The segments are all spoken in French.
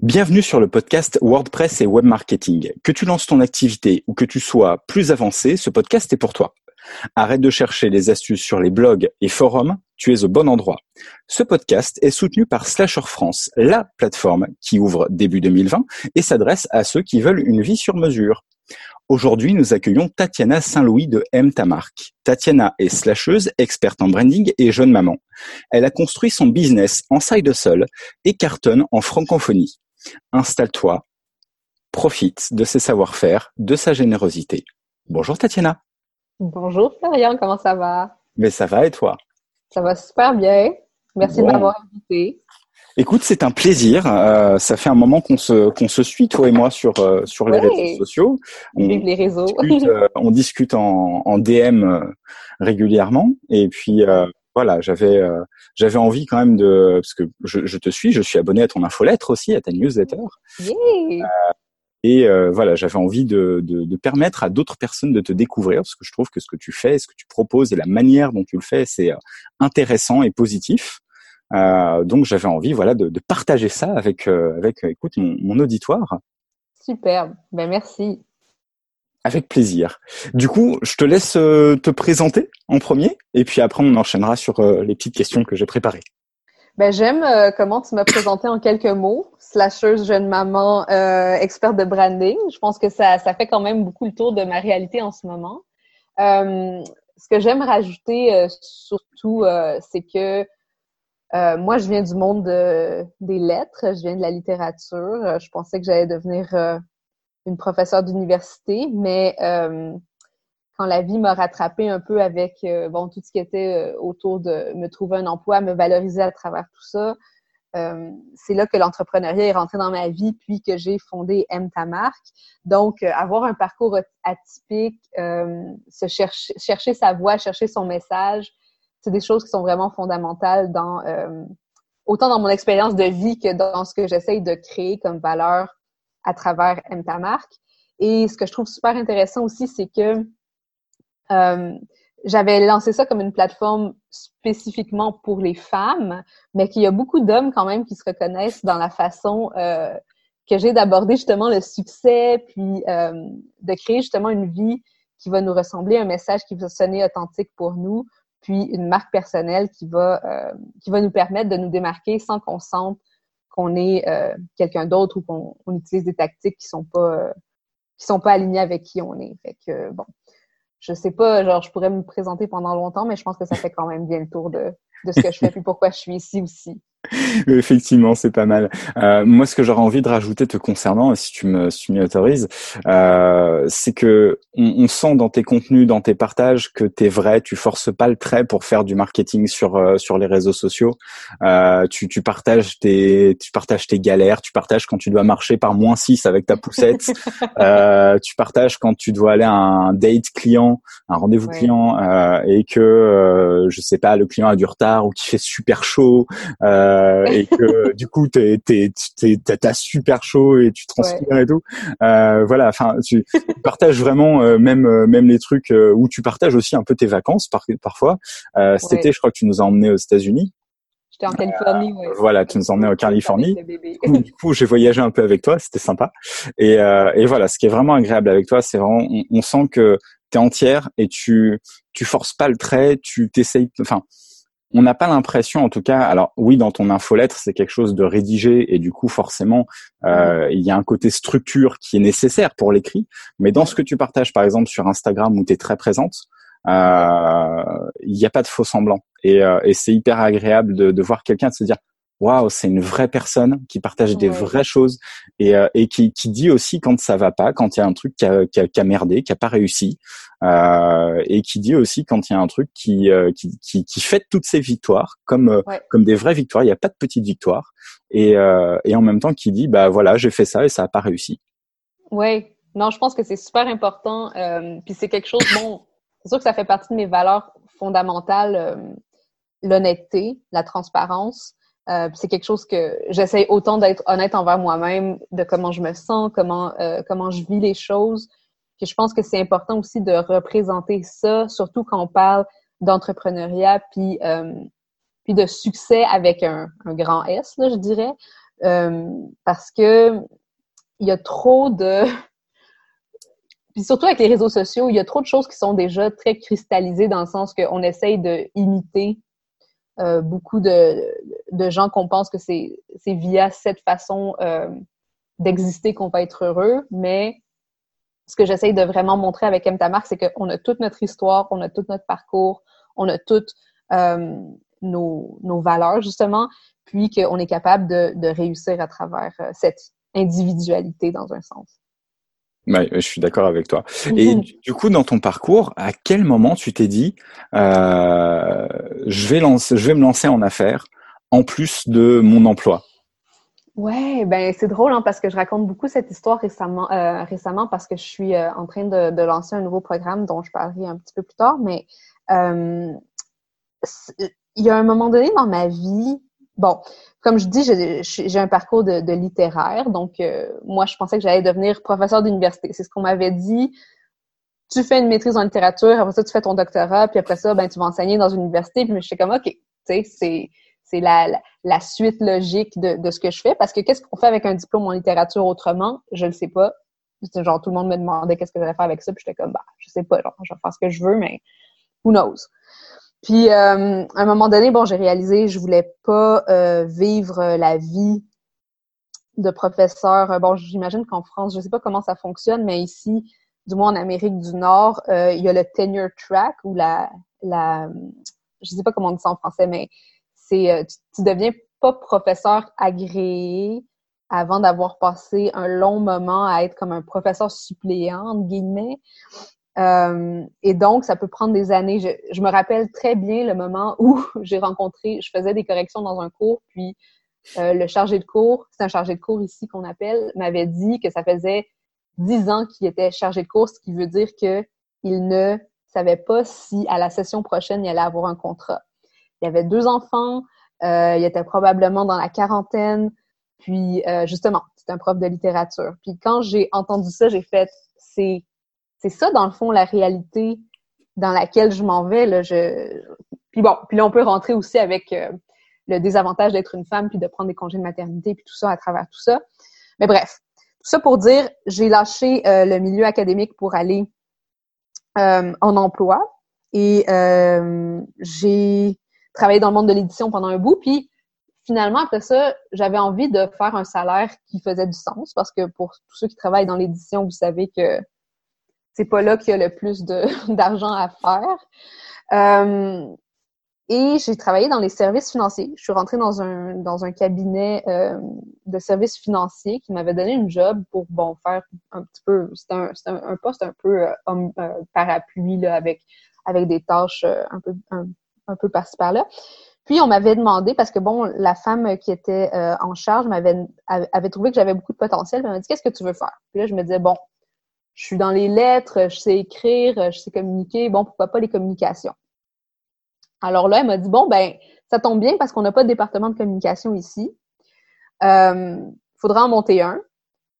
Bienvenue sur le podcast WordPress et Web Marketing. Que tu lances ton activité ou que tu sois plus avancé, ce podcast est pour toi. Arrête de chercher les astuces sur les blogs et forums, tu es au bon endroit. Ce podcast est soutenu par Slasher France, la plateforme qui ouvre début 2020 et s'adresse à ceux qui veulent une vie sur mesure. Aujourd'hui, nous accueillons Tatiana Saint-Louis de M ta. Tatiana est slasheuse, experte en branding et jeune maman. Elle a construit son business en side hustle et cartonne en francophonie. Installe-toi, profite de ses savoir-faire, de sa générosité. Bonjour Tatiana. Bonjour Florian, comment ça va? Mais ça va et toi? Ça va super bien. Merci de m'avoir invité. Écoute, c'est un plaisir. Euh, ça fait un moment qu'on se qu'on se suit toi et moi sur euh, sur les réseaux sociaux. On les réseaux. Discute, euh, on discute en, en DM régulièrement et puis voilà, j'avais euh, j'avais envie quand même de parce que je, je, te suis, je suis abonné à ton infolettre aussi, à ta newsletter. Euh, et euh, voilà, j'avais envie de, de, de, permettre à d'autres personnes de te découvrir parce que je trouve que ce que tu fais, ce que tu proposes et la manière dont tu le fais, c'est intéressant et positif. donc j'avais envie, voilà, de, de, partager ça avec avec écoute mon, mon auditoire. Superbe, ben merci. Avec plaisir. Du coup, je te laisse euh, te présenter en premier, et puis après on enchaînera sur euh, les petites questions que j'ai préparées. Ben, j'aime euh, comment tu m'as présenté en quelques mots. Slasheuse, jeune maman, experte de branding. Je pense que ça, ça fait quand même beaucoup le tour de ma réalité en ce moment. ce que j'aime rajouter surtout, c'est que moi, je viens du monde des lettres, je viens de la littérature. Je pensais que j'allais devenir une professeure d'université, mais euh, quand la vie m'a rattrapée un peu avec euh, bon tout ce qui était euh, autour de me trouver un emploi, me valoriser à travers tout ça, c'est là que l'entrepreneuriat est rentré dans ma vie, puis que j'ai fondé M ta marque. Donc, avoir un parcours atypique, se chercher, chercher sa voie, chercher son message, c'est des choses qui sont vraiment fondamentales dans autant dans mon expérience de vie que dans ce que j'essaye de créer comme valeur à travers marque. Et ce que je trouve super intéressant aussi, c'est que euh, j'avais lancé ça comme une plateforme spécifiquement pour les femmes, mais qu'il y a beaucoup d'hommes quand même qui se reconnaissent dans la façon euh, que j'ai d'aborder justement le succès, puis euh, de créer justement une vie qui va nous ressembler, un message qui va sonner authentique pour nous, puis une marque personnelle qui va qui va nous permettre de nous démarquer sans qu'on sente qu'on est euh, quelqu'un d'autre ou qu'on utilise des tactiques qui sont pas euh, qui sont pas alignées avec qui on est. Fait que bon, je sais pas, genre je pourrais me présenter pendant longtemps, mais je pense que ça fait quand même bien le tour de, de ce que je fais puis pourquoi je suis ici aussi. Effectivement, c'est pas mal. Euh, moi, ce que j'aurais envie de rajouter te concernant, si tu me, si tu m'y autorises, euh, c'est que on, on, sent dans tes contenus, dans tes partages, que t'es vrai. Tu forces pas le trait pour faire du marketing sur euh, sur les réseaux sociaux. Euh, tu, tu partages tes tu partages tes galères. Tu partages quand tu dois marcher par moins 6 avec ta poussette. Euh, tu partages quand tu dois aller à un date client, un rendez-vous client, et que je sais pas, le client a du retard ou qu'il fait super chaud. Euh, euh, et que du coup t'es t'es t'as super chaud et tu transpires et tout. Euh, voilà, enfin tu, partages vraiment euh, même même les trucs où tu partages aussi un peu tes vacances par, parfois. Cet été, je crois que tu nous as emmenés aux États-Unis. J'étais en Californie, Voilà, tu nous as emmenés en Californie. Du coup, j'ai voyagé un peu avec toi, c'était sympa. Et, et voilà, ce qui est vraiment agréable avec toi, c'est vraiment, on, on sent que t'es entière et tu tu forces pas le trait, tu t'essayes, enfin on n'a pas l'impression, en tout cas, alors oui, dans ton infolettre, c'est quelque chose de rédigé et du coup, forcément, euh, il y a un côté structure qui est nécessaire pour l'écrit. Mais dans ce que tu partages, par exemple, sur Instagram où tu es très présente, euh, il n'y a pas de faux semblant. Et, euh, et c'est hyper agréable de, de voir quelqu'un se dire waouh, c'est une vraie personne qui partage des vraies choses et, euh, et qui, qui, dit aussi quand ça va pas, quand il y a un truc qui a, qui a, qui a merdé, qui a pas réussi, euh, et qui dit aussi quand il y a un truc qui, euh, qui, qui, qui fête toutes ses victoires comme, euh, comme des vraies victoires. Il n'y a pas de petites victoires et, et en même temps qui dit bah voilà, j'ai fait ça et ça a pas réussi. Oui, non, je pense que c'est super important. puis c'est quelque chose, bon, c'est sûr que ça fait partie de mes valeurs fondamentales, l'honnêteté, la transparence. Euh, c'est quelque chose que j'essaie autant d'être honnête envers moi-même, de comment je me sens, comment euh, comment je vis les choses. Que je pense que c'est important aussi de représenter ça, surtout quand on parle d'entrepreneuriat puis euh, puis de succès avec un, un, grand S, là, je dirais. parce que il y a trop de puis surtout avec les réseaux sociaux, il y a trop de choses qui sont déjà très cristallisées dans le sens qu'on essaye de imiter euh, beaucoup de, gens qu'on pense que c'est via cette façon euh, d'exister qu'on va être heureux, mais ce que j'essaye de vraiment montrer avec M. C'est qu'on a toute notre histoire, on a tout notre parcours, on a toutes euh, nos, valeurs, justement, puis qu'on est capable de réussir à travers cette individualité dans un sens. Ouais, je suis d'accord avec toi. Et du coup, dans ton parcours, à quel moment tu t'es dit, euh, je vais lancer, je vais me lancer en affaires en plus de mon emploi? Ouais, ben c'est drôle hein, parce que je raconte beaucoup cette histoire récemment, euh, récemment parce que je suis euh, en train de, de, lancer un nouveau programme dont je parlerai un petit peu plus tard. Mais il y a un moment donné dans ma vie bon, comme je dis, j'ai un parcours de, littéraire, donc euh, moi, je pensais que j'allais devenir professeur d'université. C'est ce qu'on m'avait dit. Tu fais une maîtrise en littérature, après ça, tu fais ton doctorat, puis après ça, ben, tu vas enseigner dans une université. Puis je suis comme, OK, tu sais, c'est c'est la, la, suite logique de, de ce que je fais. Parce que qu'est-ce qu'on fait avec un diplôme en littérature autrement? Je ne sais pas. Genre, tout le monde me demandait qu'est-ce que j'allais faire avec ça, puis j'étais comme, bah, je sais pas, genre, je vais faire ce que je veux, mais who knows? Puis, euh, à un moment donné, bon, j'ai réalisé je voulais pas euh, vivre la vie de professeur. Bon, j'imagine qu'en France, je sais pas comment ça fonctionne, mais ici, du moins en Amérique du Nord, euh, il y a le tenure track ou la, la, je sais pas comment on dit ça en français, mais c'est, tu, tu deviens pas professeur agréé avant d'avoir passé un long moment à être comme un professeur suppléant, entre guillemets. Euh, et donc, ça peut prendre des années. Je, je, me rappelle très bien le moment où j'ai rencontré, je faisais des corrections dans un cours, puis euh, le chargé de cours, c'est un chargé de cours ici qu'on appelle, m'avait dit que ça faisait dix ans qu'il était chargé de cours, ce qui veut dire que il ne savait pas si à la session prochaine il allait avoir un contrat. Il avait deux enfants, euh, il était probablement dans la quarantaine, puis euh, justement, c'est un prof de littérature. Puis quand j'ai entendu ça, j'ai fait c'est c'est ça, dans le fond, la réalité dans laquelle je m'en vais. Là, je... Puis bon, puis là, on peut rentrer aussi avec euh, le désavantage d'être une femme, puis de prendre des congés de maternité, puis tout ça à travers tout ça. Mais bref, tout ça pour dire, j'ai lâché euh, le milieu académique pour aller euh, en emploi et j'ai travaillé dans le monde de l'édition pendant un bout, puis finalement, après ça, j'avais envie de faire un salaire qui faisait du sens parce que pour tous ceux qui travaillent dans l'édition, vous savez que c'est pas là qu'il y a le plus d'argent à faire. Euh, et j'ai travaillé dans les services financiers. Je suis rentrée dans un, cabinet euh, de services financiers qui m'avait donné une job pour bon faire un petit peu. C'était un, poste un peu euh, parapluie là, avec, des tâches un peu, un, peu par-ci par-là. Puis on m'avait demandé, parce que bon, la femme qui était en charge m'avait avait trouvé que j'avais beaucoup de potentiel. Elle m'a dit Qu'est-ce que tu veux faire? Puis là, je me disais, bon, je suis dans les lettres, je sais écrire, je sais communiquer, bon, pourquoi pas les communications? Alors là, elle m'a dit, bon, ben, ça tombe bien parce qu'on n'a pas de département de communication ici. Euh, faudra en monter un.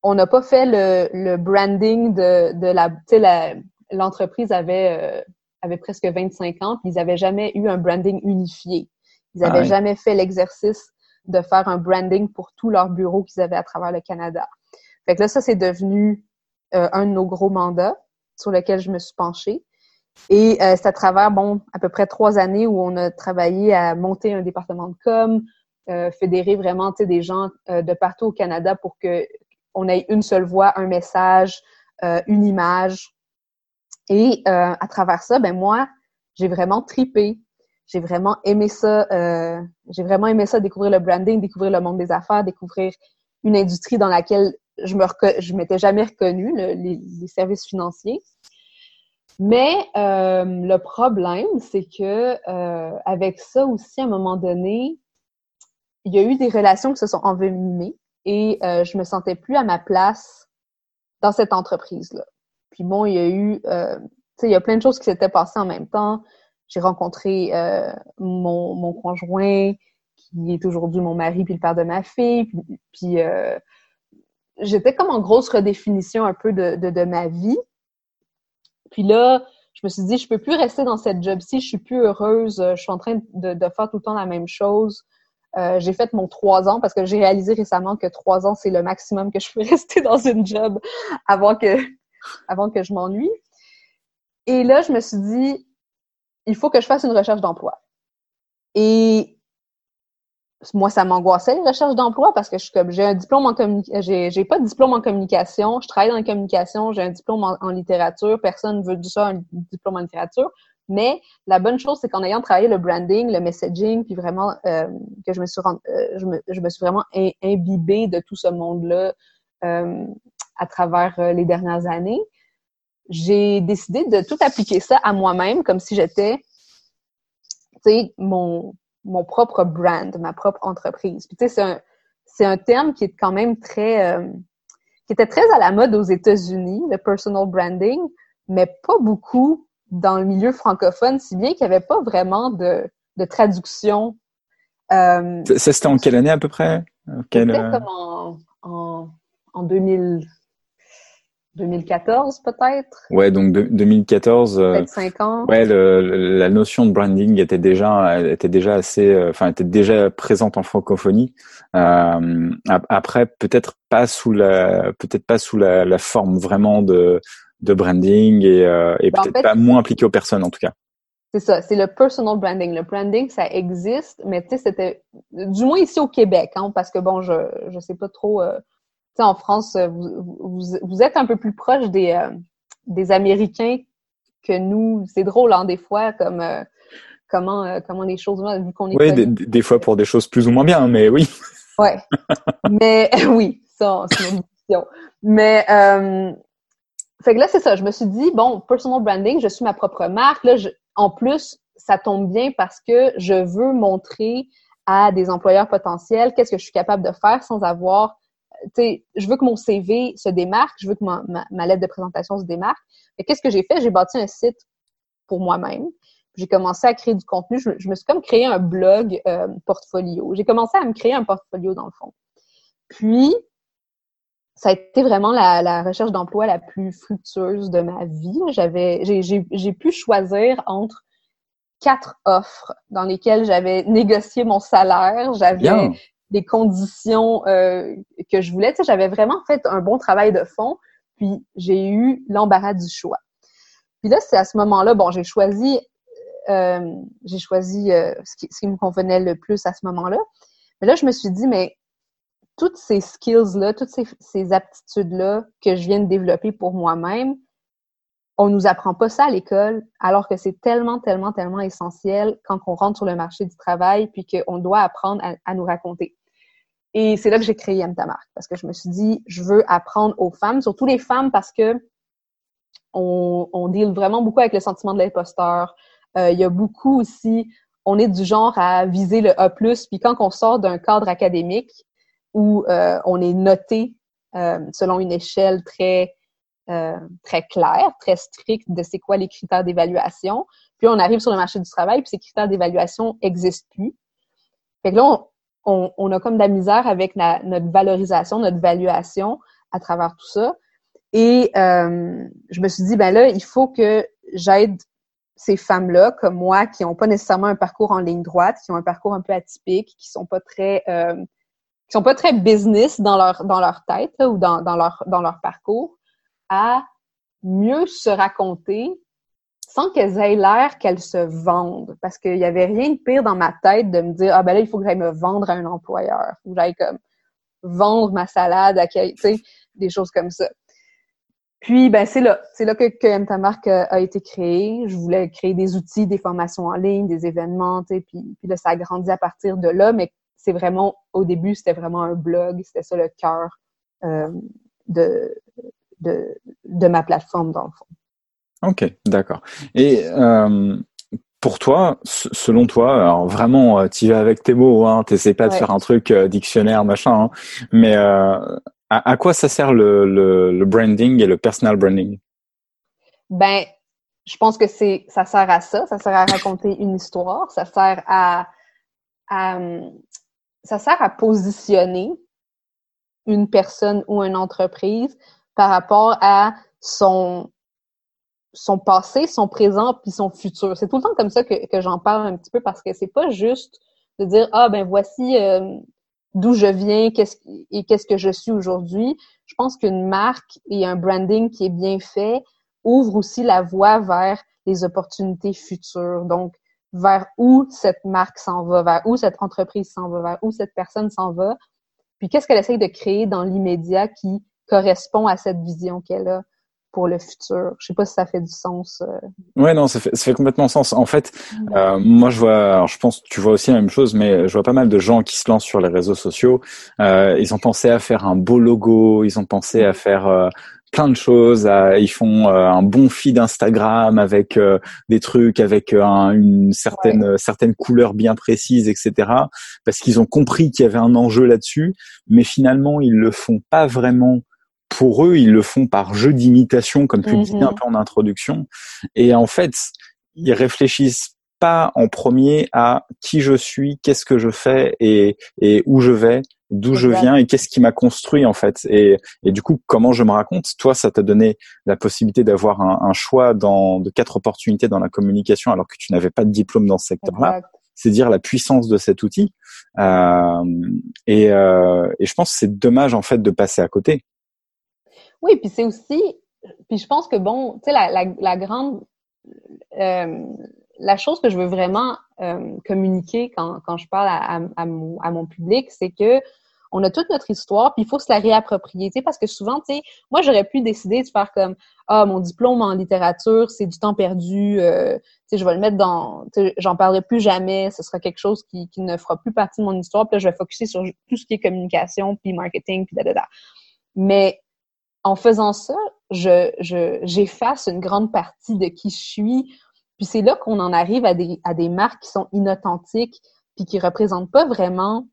On n'a pas fait le, le, branding de, de la, tu sais, l'entreprise avait, euh, avait presque 25 ans, puis ils n'avaient jamais eu un branding unifié. Ils n'avaient ah jamais fait l'exercice de faire un branding pour tous leurs bureaux qu'ils avaient à travers le Canada. Fait que là, ça, c'est devenu un de nos gros mandats sur lequel je me suis penchée. Et euh, c'est à travers, bon, à peu près trois années où on a travaillé à monter un département de com, euh, fédérer vraiment, des gens euh, de partout au Canada pour que on ait une seule voix, un message, une image. Et à travers ça, ben moi, j'ai vraiment tripé. J'ai vraiment aimé ça. j'ai vraiment aimé ça, découvrir le branding, découvrir le monde des affaires, découvrir une industrie dans laquelle je me je m'étais jamais reconnue, les, services financiers. Mais euh, le problème, c'est que euh, avec ça aussi, à un moment donné, il y a eu des relations qui se sont envenimées et euh, je me sentais plus à ma place dans cette entreprise-là. Puis bon, il y a eu, euh, tu sais, il y a plein de choses qui s'étaient passées en même temps. J'ai rencontré mon, mon conjoint, qui est aujourd'hui mon mari puis le père de ma fille, puis j'étais comme en grosse redéfinition un peu de, de, ma vie. Puis là, je me suis dit, je peux plus rester dans cette job-ci, je suis plus heureuse, je suis en train de, faire tout le temps la même chose. Euh, j'ai fait mon trois ans parce que j'ai réalisé récemment que trois ans, c'est le maximum que je peux rester dans une job avant que, avant que je m'ennuie. Et là, je me suis dit, il faut que je fasse une recherche d'emploi. Et moi, ça m'angoissait, les recherches d'emploi, parce que je suis comme, j'ai un diplôme en communication, j'ai, pas de diplôme en communication, je travaille dans la communication, j'ai un diplôme en, littérature, personne veut du ça, un diplôme en littérature. Mais la bonne chose, c'est qu'en ayant travaillé le branding, le messaging, puis vraiment euh, que je me suis euh, je, me, je me suis vraiment imbibée de tout ce monde-là euh, à travers les dernières années, j'ai décidé de tout appliquer ça à moi-même, comme si j'étais, tu sais, mon mon propre brand, ma propre entreprise. Puis tu sais, c'est un, c'est un terme qui est quand même très, euh, qui était très à la mode aux États-Unis, le personal branding, mais pas beaucoup dans le milieu francophone, si bien qu'il n'y avait pas vraiment de, de traduction. Euh, ça, c'était en quelle année à peu près? Quelle... comme en, en, en 2000, 2014 peut-être? Ouais, donc 2014. Euh, peut-être 5 ans. Ouais, le, la notion de branding était déjà était déjà assez, euh, enfin était déjà présente en francophonie. Euh, après, peut-être pas sous la, peut-être pas sous la, la, forme vraiment de de branding et, euh, ben, peut-être pas moins impliqué aux personnes en tout cas. C'est ça, c'est le personal branding. Le branding, ça existe, mais tu sais, c'était du moins ici au Québec, hein, parce que bon, je je sais pas trop. En France, euh, vous, vous, êtes un peu plus proche des, euh, des Américains que nous. C'est drôle, hein, des fois, comme euh, comment, comment les choses vont, vu qu'on est. Oui, des, fois pour des choses plus ou moins bien, mais oui. Ouais. mais oui, ça, c'est une question. Mais fait que là, c'est ça. Je me suis dit, bon, personal branding, je suis ma propre marque. Là, en plus, ça tombe bien parce que je veux montrer à des employeurs potentiels qu'est-ce que je suis capable de faire sans avoir je veux que mon CV se démarque, je veux que ma, lettre de présentation se démarque. Mais qu'est-ce que j'ai fait? J'ai bâti un site pour moi-même. J'ai commencé à créer du contenu. Je, me suis comme créé un blog euh, portfolio. J'ai commencé à me créer un portfolio dans le fond. Puis, ça a été vraiment la, la recherche d'emploi la plus fructueuse de ma vie. J'avais, j'ai pu choisir entre quatre offres dans lesquelles j'avais négocié mon salaire, j'avais des conditions euh, que je voulais. Tu sais, j'avais vraiment fait un bon travail de fond, puis j'ai eu l'embarras du choix. Puis là, c'est à ce moment-là, bon, j'ai choisi, euh, j'ai choisi euh, ce, qui, me convenait le plus à ce moment-là. Mais là, je me suis dit, mais toutes ces skills-là, toutes ces, ces aptitudes-là que je viens de développer pour moi-même, on nous apprend pas ça à l'école, alors que c'est tellement, tellement, tellement essentiel quand on rentre sur le marché du travail, puis qu'on doit apprendre à, nous raconter. Et c'est là que j'ai créé M marque, parce que je me suis dit, je veux apprendre aux femmes, surtout les femmes, parce que on, on deal vraiment beaucoup avec le sentiment de l'imposteur. Euh, il y a beaucoup aussi, on est du genre à viser le A+, puis quand on sort d'un cadre académique où euh, on est noté euh, selon une échelle très euh, très clair, très strict de c'est quoi les critères d'évaluation. Puis on arrive sur le marché du travail, puis ces critères d'évaluation n'existent plus. Fait que là, on, on, a comme de la misère avec notre valorisation, notre valuation à travers tout ça. Et euh, je me suis dit, ben là, il faut que j'aide ces femmes-là, comme moi, qui n'ont pas nécessairement un parcours en ligne droite, qui ont un parcours un peu atypique, qui sont pas très euh, qui sont pas très business dans leur dans leur tête ou dans, dans leur dans leur parcours à mieux se raconter sans qu'elles aient l'air qu'elles se vendent. Parce qu'il y avait rien de pire dans ma tête de me dire, ah ben là, il faut que j'aille me vendre à un employeur. Que j'aille comme vendre ma salade à tu sais, des choses comme ça. Puis, ben, c'est là. C'est là que, que ta marque euh, a été créé. Je voulais créer des outils, des formations en ligne, des événements, tu sais, puis, là, ça a grandi à partir de là, mais c'est vraiment, au début, c'était vraiment un blog. C'était ça le cœur euh, de, de ma plateforme dans le fond. Ok, d'accord. Et euh, pour toi, selon toi, alors vraiment, euh, tu vas avec tes mots, hein, t'essaies pas de faire un truc euh, dictionnaire machin, hein, mais euh, à, à, quoi ça sert le, le, le, branding et le personal branding? Ben, je pense que c'est, ça sert à ça, ça sert à raconter une histoire, ça sert à, à ça sert à positionner une personne ou une entreprise par rapport à son son passé, son présent puis son futur. C'est tout le temps comme ça que, j'en parle un petit peu parce que c'est pas juste de dire ah ben voici euh, d'où je viens, et qu'est-ce que je suis aujourd'hui. Je pense qu'une marque et un branding qui est bien fait ouvre aussi la voie vers les opportunités futures. Donc vers où cette marque s'en va, vers où cette entreprise s'en va, vers où cette personne s'en va. Puis qu'est-ce qu'elle essaye de créer dans l'immédiat qui correspond à cette vision qu'elle a? Pour le futur. Je sais pas si ça fait du sens. Euh. Ouais, non, ça fait, ça fait complètement sens. En fait, mm. euh, moi, je vois, alors je pense tu vois aussi la même chose, mais je vois pas mal de gens qui se lancent sur les réseaux sociaux. Euh, ils ont pensé à faire un beau logo, ils ont pensé à faire euh, plein de choses. ils font euh, un bon feed Instagram avec des trucs, avec une certaine certaine couleur bien précise, etc. Parce qu'ils ont compris qu'il y avait un enjeu là-dessus, mais finalement ils le font pas vraiment pour eux, ils le font par jeu d'imitation, comme tu disais un mhm. peu en introduction. Et en fait, ils réfléchissent pas en premier à qui je suis, qu'est-ce que je fais et, et où je vais, d'où je viens et qu'est-ce qui m'a construit en fait. Et, et, du coup, comment je me raconte? Toi, ça t'a donné la possibilité d'avoir un, un, choix dans, de quatre opportunités dans la communication alors que tu n'avais pas de diplôme dans ce secteur-là. C'est dire la puissance de cet outil. Euh, et, euh, et je pense que c'est dommage en fait de passer à côté. Oui, puis c'est aussi, puis je pense que bon, tu sais, la, la, la, grande, euh, la chose que je veux vraiment euh, communiquer quand, quand je parle à, à, mon, à mon public, c'est que on a toute notre histoire, puis il faut se la réapproprier, tu sais, parce que souvent, tu sais, moi, j'aurais pu décider de faire comme, ah, mon diplôme en littérature, c'est du temps perdu, euh, tu sais, je vais le mettre dans, j'en parlerai plus jamais, ce sera quelque chose qui, qui ne fera plus partie de mon histoire, puis là, je vais focuser sur tout ce qui est communication, puis marketing, puis da, da, da. Mais en faisant ça, je, j'efface une grande partie de qui je suis. Puis c'est là qu'on en arrive à des, marques qui sont inauthentiques, puis qui représentent pas vraiment,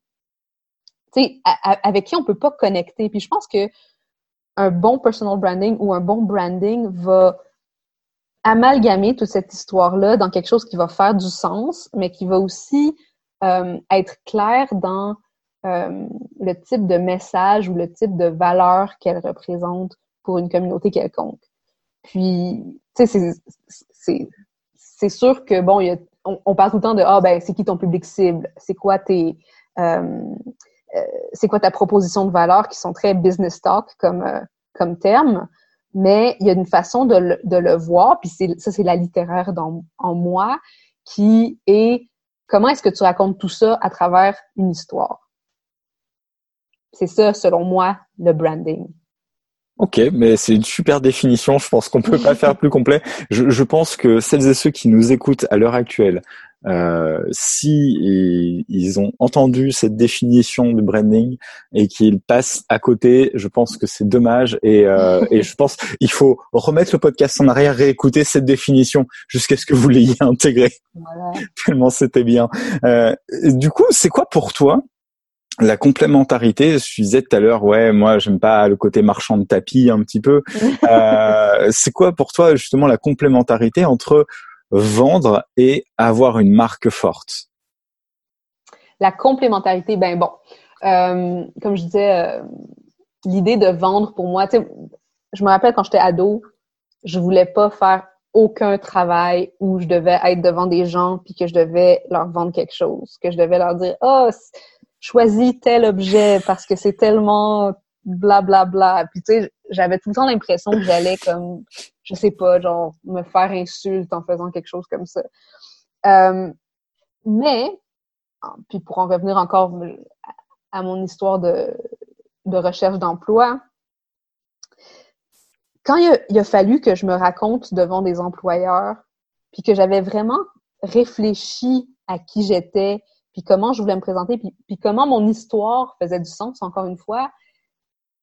tu sais, avec qui on peut pas connecter. Puis je pense que un bon personal branding ou un bon branding va amalgamer toute cette histoire-là dans quelque chose qui va faire du sens, mais qui va aussi euh, être clair dans euh, le type de message ou le type de valeur qu'elle représente pour une communauté quelconque. Puis, tu sais, c'est sûr que, bon, a, on, parle tout le temps de, ah, ben, c'est qui ton public cible? C'est quoi tes... Euh, euh, ta proposition de valeur qui sont très business talk comme, comme terme, mais il y a une façon de le, voir, puis ça, c'est la littéraire en moi, qui est comment est-ce que tu racontes tout ça à travers une histoire? C'est ça, selon moi, le branding. Ok, mais c'est une super définition. Je pense qu'on peut pas faire plus complet. Je, je, pense que celles et ceux qui nous écoutent à l'heure actuelle, euh, si ils ont entendu cette définition du branding et qu'ils passent à côté, je pense que c'est dommage. Et, euh, et je pense il faut remettre le podcast en arrière, réécouter cette définition jusqu'à ce que vous l'ayez intégrée. Voilà. Tellement c'était bien. Euh, du coup, c'est quoi pour toi la complémentarité, je disais tout à l'heure, ouais, moi j'aime pas le côté marchand de tapis un petit peu. Euh, c'est quoi pour toi justement la complémentarité entre vendre et avoir une marque forte? La complémentarité, ben bon, euh, comme je disais, euh, l'idée de vendre pour moi, tu sais, je me rappelle quand j'étais ado, je voulais pas faire aucun travail où je devais être devant des gens puis que je devais leur vendre quelque chose, que je devais leur dire, oh choisis tel objet parce que c'est tellement blablabla. Bla, bla. Puis tu sais, j'avais tout le temps l'impression que j'allais comme, je sais pas, genre me faire insulte en faisant quelque chose comme ça. Euh, mais, puis pour en revenir encore à mon histoire de, de recherche d'emploi, quand il a, il a, fallu que je me raconte devant des employeurs, puis que j'avais vraiment réfléchi à qui j'étais, puis comment je voulais me présenter, puis, comment mon histoire faisait du sens, encore une fois,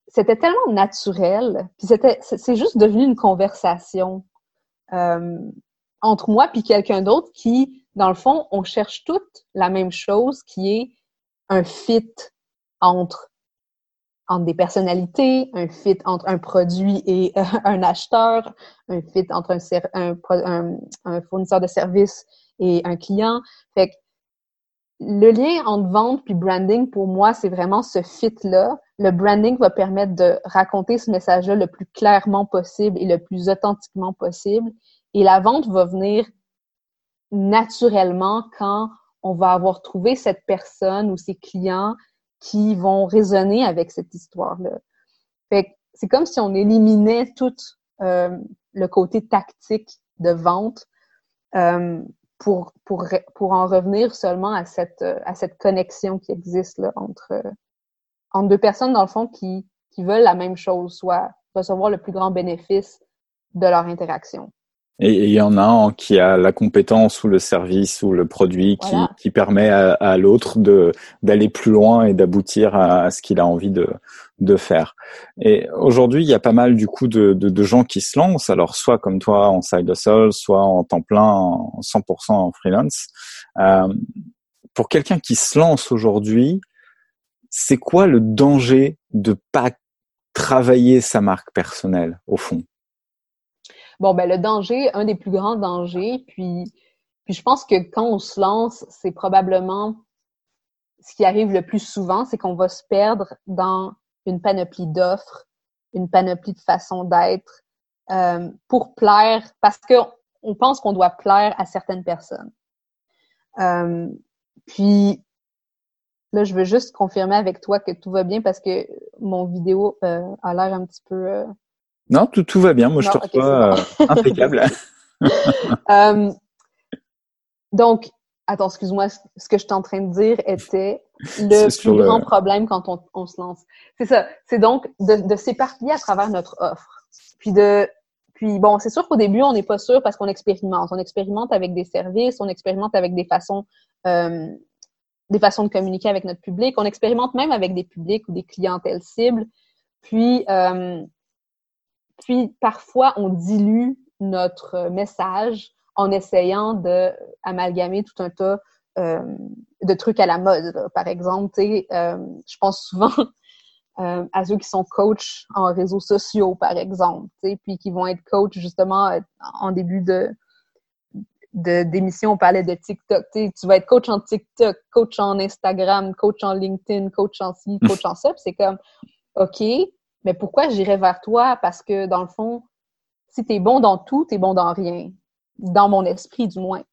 c'était tellement naturel, puis c'était, c'est juste devenu une conversation euh, entre moi puis quelqu'un d'autre qui, dans le fond, on cherche toutes la même chose, qui est un fit entre entre des personnalités, un fit entre un produit et un acheteur, un fit entre un, un, un, fournisseur de services et un client. Fait que le lien entre vente puis branding, pour moi, c'est vraiment ce fit-là. Le branding va permettre de raconter ce message-là le plus clairement possible et le plus authentiquement possible. Et la vente va venir naturellement quand on va avoir trouvé cette personne ou ces clients qui vont résonner avec cette histoire-là. C'est comme si on éliminait tout euh, le côté tactique de vente euh, pour, pour, pour en revenir seulement à cette, à cette connexion qui existe là, entre, entre deux personnes, dans le fond, qui, qui veulent la même chose, soit recevoir le plus grand bénéfice de leur interaction. Et il y en a un qui a la compétence ou le service ou le produit qui, qui permet à, à l'autre de d'aller plus loin et d'aboutir à, ce qu'il a envie de, de faire. Et aujourd'hui, il y a pas mal du coup de, de, de, gens qui se lancent, alors soit comme toi en side hustle, soit en temps plein, en 100% en freelance. Euh, pour quelqu'un qui se lance aujourd'hui, c'est quoi le danger de pas travailler sa marque personnelle au fond? Bon, ben le danger, un des plus grands dangers, puis, puis je pense que quand on se lance, c'est probablement ce qui arrive le plus souvent, c'est qu'on va se perdre dans une panoplie d'offres, une panoplie de façons d'être euh, pour plaire, parce qu'on pense qu'on doit plaire à certaines personnes. Euh, puis là, je veux juste confirmer avec toi que tout va bien parce que mon vidéo euh, a l'air un petit peu non, tout, tout va bien. Moi, je te reçois euh, impeccable. euh, donc, attends, excuse-moi, ce que je suis en train de dire était le plus grand problème quand on, on se lance. C'est ça. C'est donc de, de s'éparpiller à travers notre offre. Puis de puis bon, c'est sûr qu'au début, on n'est pas sûr parce qu'on expérimente. On expérimente avec des services, on expérimente avec des façons euh, des façons de communiquer avec notre public. On expérimente même avec des publics ou des clientèles cibles. Puis euh, puis parfois, on dilue notre message en essayant de amalgamer tout un tas euh, de trucs à la mode. Par exemple, euh, je pense souvent euh, à ceux qui sont coachs en réseaux sociaux, par exemple, puis qui vont être coachs justement en début de d'émission, on parlait de TikTok. Tu vas être coach en TikTok, coach en Instagram, coach en LinkedIn, coach en ci, coach en ça. c'est comme, OK, mais pourquoi j'irais vers toi? Parce que dans le fond, si tu es bon dans tout, tu es bon dans rien. Dans mon esprit, du moins.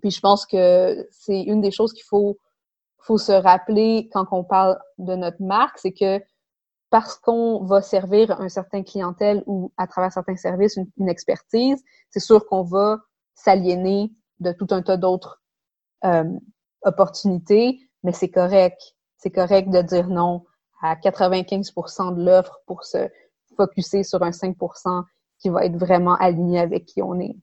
Puis je pense que c'est une des choses qu'il faut, faut se rappeler quand on parle de notre marque, c'est que parce qu'on va servir un certain clientèle ou à travers certains services une, expertise, c'est sûr qu'on va s'aliéner de tout un tas d'autres euh, opportunités, mais c'est correct. C'est correct de dire non à 95 de l'offre pour se focuser sur un 5 qui va être vraiment aligné avec qui on est.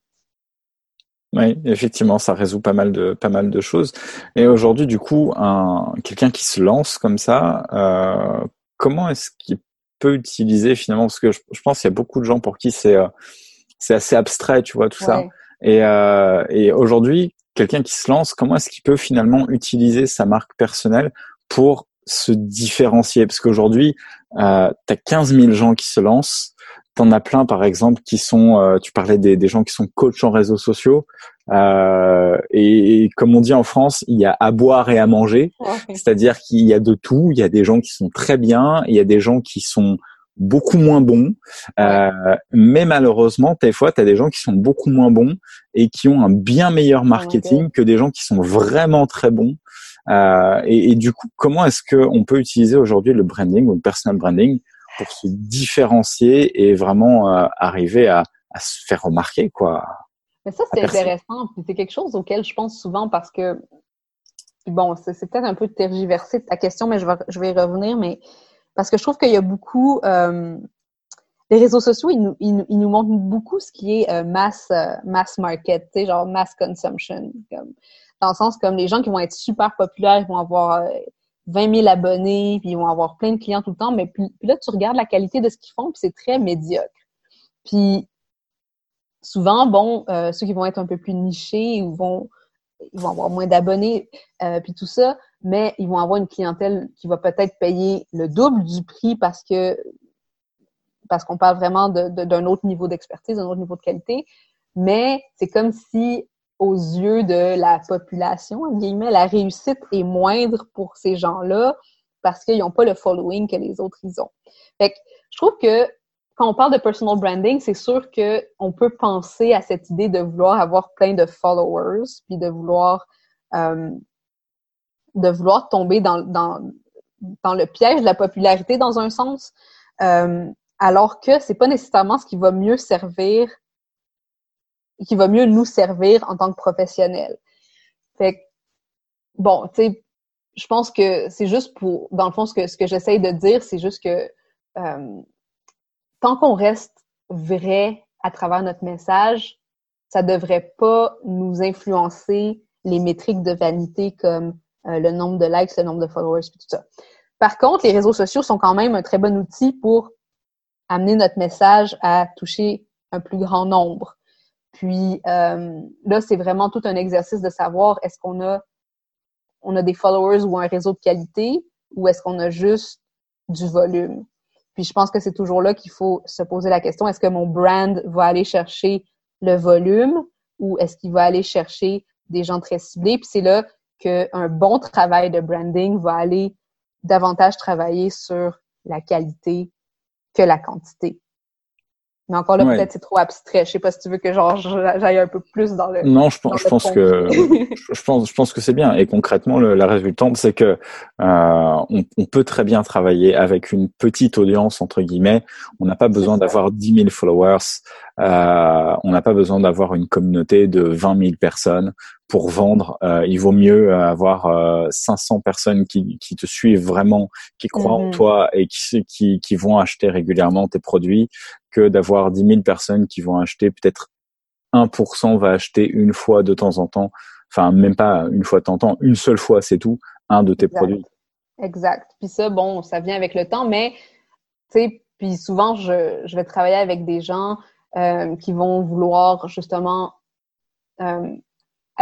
Oui, effectivement, ça résout pas mal de pas mal de choses. Et aujourd'hui, du coup, un quelqu'un qui se lance comme ça, euh, comment est-ce qu'il peut utiliser finalement? Parce que je, pense qu'il y a beaucoup de gens pour qui c'est euh, c'est assez abstrait, tu vois, tout ça. Et, euh, et aujourd'hui, quelqu'un qui se lance, comment est-ce qu'il peut finalement utiliser sa marque personnelle pour se différencier Parce qu'aujourd'hui, euh, tu as 15 000 gens qui se lancent. T'en as plein, par exemple, qui sont, euh, tu parlais des, des, gens qui sont coachs en réseaux sociaux. Euh, et, comme on dit en France, il y a à boire et à manger. C'est-à-dire qu'il y a de tout. Il y a des gens qui sont très bien, il y a des gens qui sont beaucoup moins bons. Euh, mais malheureusement, des fois, tu as des gens qui sont beaucoup moins bons et qui ont un bien meilleur marketing que des gens qui sont vraiment très bons. Euh, et, et, du coup, comment est-ce qu'on peut utiliser aujourd'hui le branding ou le personal branding pour se différencier et vraiment euh, arriver à, à, se faire remarquer, quoi? Mais ça, c'est intéressant. C'est quelque chose auquel je pense souvent parce que, bon, c'est peut-être un peu tergiversé ta question, mais je vais, je vais y revenir. Mais parce que je trouve qu'il y a beaucoup... Euh, les réseaux sociaux, ils nous, ils, nous montrent beaucoup ce qui est euh, mass, mass market, genre mass consumption. Comme, dans le sens comme les gens qui vont être super populaires, ils vont avoir 20 euh, 000 abonnés, puis ils vont avoir plein de clients tout le temps, mais puis, là, tu regardes la qualité de ce qu'ils font, puis c'est très médiocre. Puis souvent, bon, euh, ceux qui vont être un peu plus nichés ou vont ils vont avoir moins d'abonnés, euh, puis tout ça, mais ils vont avoir une clientèle qui va peut-être payer le double du prix parce que parce qu'on parle vraiment d'un autre niveau d'expertise, d'un autre niveau de qualité. Mais c'est comme si aux yeux de la population, guillemets, la réussite est moindre pour ces gens-là parce qu'ils n'ont pas le following que les autres ils ont. Fait que je trouve que quand on parle de personal branding, c'est sûr qu'on peut penser à cette idée de vouloir avoir plein de followers, puis de vouloir de vouloir tomber dans, dans, le piège de la popularité dans un sens, alors que c'est pas nécessairement ce qui va mieux servir, qui va mieux nous servir en tant que professionnels. Fait que, bon, tu sais, je pense que c'est juste pour, dans le fond, ce que, ce que j'essaye de dire, c'est juste que euh, tant qu'on reste vrai à travers notre message, ça devrait pas nous influencer les métriques de vanité comme euh, le nombre de likes, le nombre de followers, tout ça. Par contre, les réseaux sociaux sont quand même un très bon outil pour amener notre message à toucher un plus grand nombre. Puis euh, là, c'est vraiment tout un exercice de savoir est-ce qu'on a on a des followers ou un réseau de qualité ou est-ce qu'on a juste du volume? Puis je pense que c'est toujours là qu'il faut se poser la question, est-ce que mon brand va aller chercher le volume ou est-ce qu'il va aller chercher des gens très ciblés? Puis c'est là qu'un bon travail de branding va aller davantage travailler sur la qualité que la quantité. Mais encore là, peut-être c'est trop abstrait. Je sais pas si tu veux que genre j'aille un peu plus dans le. Non, je pense, je pense que je pense, je pense que c'est bien. Et concrètement, le, la résultante, c'est que euh, on, on, peut très bien travailler avec une petite audience entre guillemets. On n'a pas besoin d'avoir 10 000 followers. Euh, on n'a pas besoin d'avoir une communauté de 20 000 personnes pour vendre. Euh, il vaut mieux avoir euh, 500 personnes qui, qui, te suivent vraiment, qui croient en mhm. toi et qui, qui, qui, vont acheter régulièrement tes produits, que d'avoir 10 000 personnes qui vont acheter peut-être 1% va acheter une fois de temps en temps. Enfin, même pas une fois de temps en temps, une seule fois, c'est tout, un de tes produits. Exact. Puis ça, bon, ça vient avec le temps, mais tu sais, puis souvent, je, je vais travailler avec des gens euh, qui vont vouloir justement euh,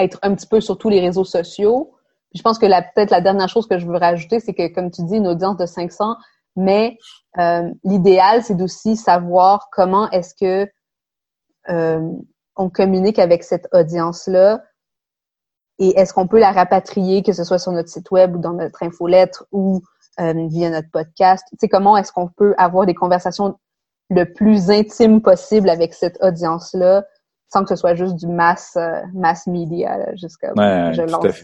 être un petit peu sur tous les réseaux sociaux. je pense que peut-être la dernière chose que je veux rajouter, c'est que, comme tu dis, une audience de 500, mais euh, l'idéal, c'est d'aussi savoir comment est-ce que euh, on communique avec cette audience-là et est-ce qu'on peut la rapatrier, que ce soit sur notre site web ou dans notre infolettre ou euh, via notre podcast. Tu sais, comment est-ce qu'on peut avoir des conversations le plus intime possible avec cette audience-là sans que ce soit juste du mass, euh, mass media jusqu'à je lance